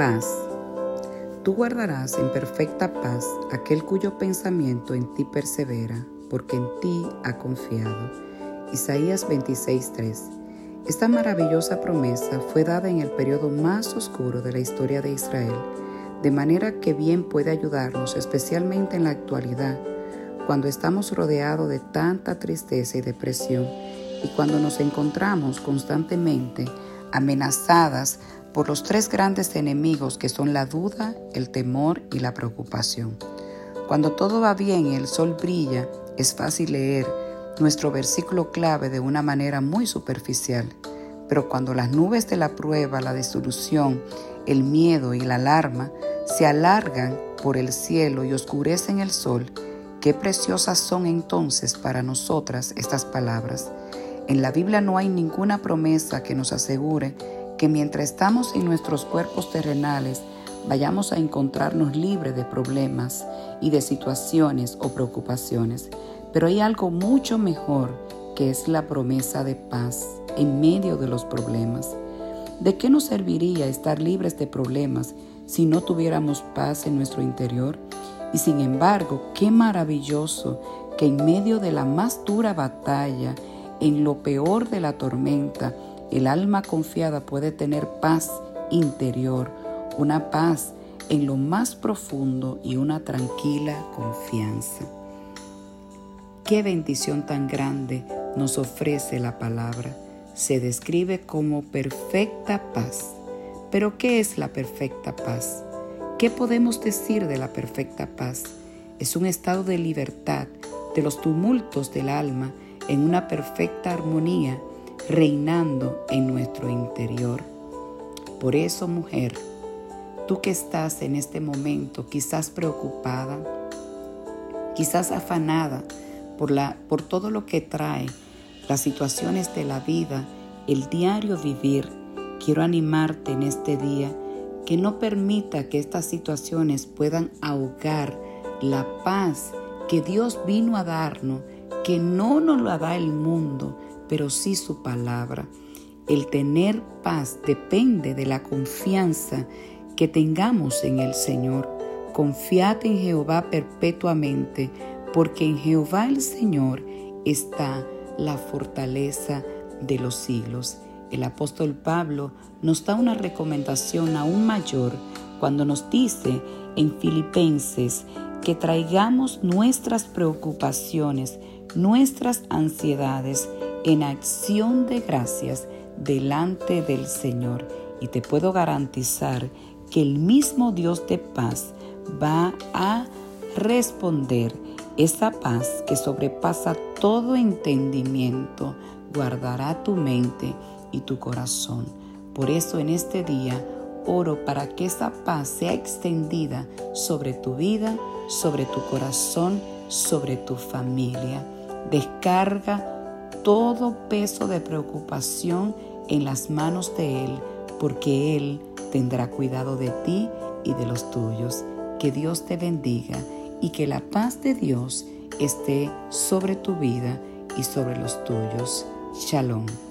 Paz. Tú guardarás en perfecta paz aquel cuyo pensamiento en ti persevera, porque en ti ha confiado. Isaías 26:3. Esta maravillosa promesa fue dada en el periodo más oscuro de la historia de Israel, de manera que bien puede ayudarnos, especialmente en la actualidad, cuando estamos rodeados de tanta tristeza y depresión y cuando nos encontramos constantemente amenazadas por los tres grandes enemigos que son la duda, el temor y la preocupación. Cuando todo va bien y el sol brilla, es fácil leer nuestro versículo clave de una manera muy superficial. Pero cuando las nubes de la prueba, la disolución, el miedo y la alarma se alargan por el cielo y oscurecen el sol, qué preciosas son entonces para nosotras estas palabras. En la Biblia no hay ninguna promesa que nos asegure que mientras estamos en nuestros cuerpos terrenales vayamos a encontrarnos libres de problemas y de situaciones o preocupaciones. Pero hay algo mucho mejor que es la promesa de paz en medio de los problemas. ¿De qué nos serviría estar libres de problemas si no tuviéramos paz en nuestro interior? Y sin embargo, qué maravilloso que en medio de la más dura batalla, en lo peor de la tormenta, el alma confiada puede tener paz interior, una paz en lo más profundo y una tranquila confianza. Qué bendición tan grande nos ofrece la palabra. Se describe como perfecta paz. Pero ¿qué es la perfecta paz? ¿Qué podemos decir de la perfecta paz? Es un estado de libertad de los tumultos del alma en una perfecta armonía reinando en nuestro interior. Por eso, mujer, tú que estás en este momento quizás preocupada, quizás afanada por, la, por todo lo que trae las situaciones de la vida, el diario vivir, quiero animarte en este día que no permita que estas situaciones puedan ahogar la paz que Dios vino a darnos, que no nos la da el mundo, pero sí su palabra. El tener paz depende de la confianza que tengamos en el Señor. Confiad en Jehová perpetuamente, porque en Jehová el Señor está la fortaleza de los siglos. El apóstol Pablo nos da una recomendación aún mayor cuando nos dice en Filipenses que traigamos nuestras preocupaciones, nuestras ansiedades, en acción de gracias delante del Señor y te puedo garantizar que el mismo Dios de paz va a responder esa paz que sobrepasa todo entendimiento, guardará tu mente y tu corazón. Por eso en este día oro para que esa paz sea extendida sobre tu vida, sobre tu corazón, sobre tu familia. Descarga todo peso de preocupación en las manos de Él, porque Él tendrá cuidado de ti y de los tuyos. Que Dios te bendiga y que la paz de Dios esté sobre tu vida y sobre los tuyos. Shalom.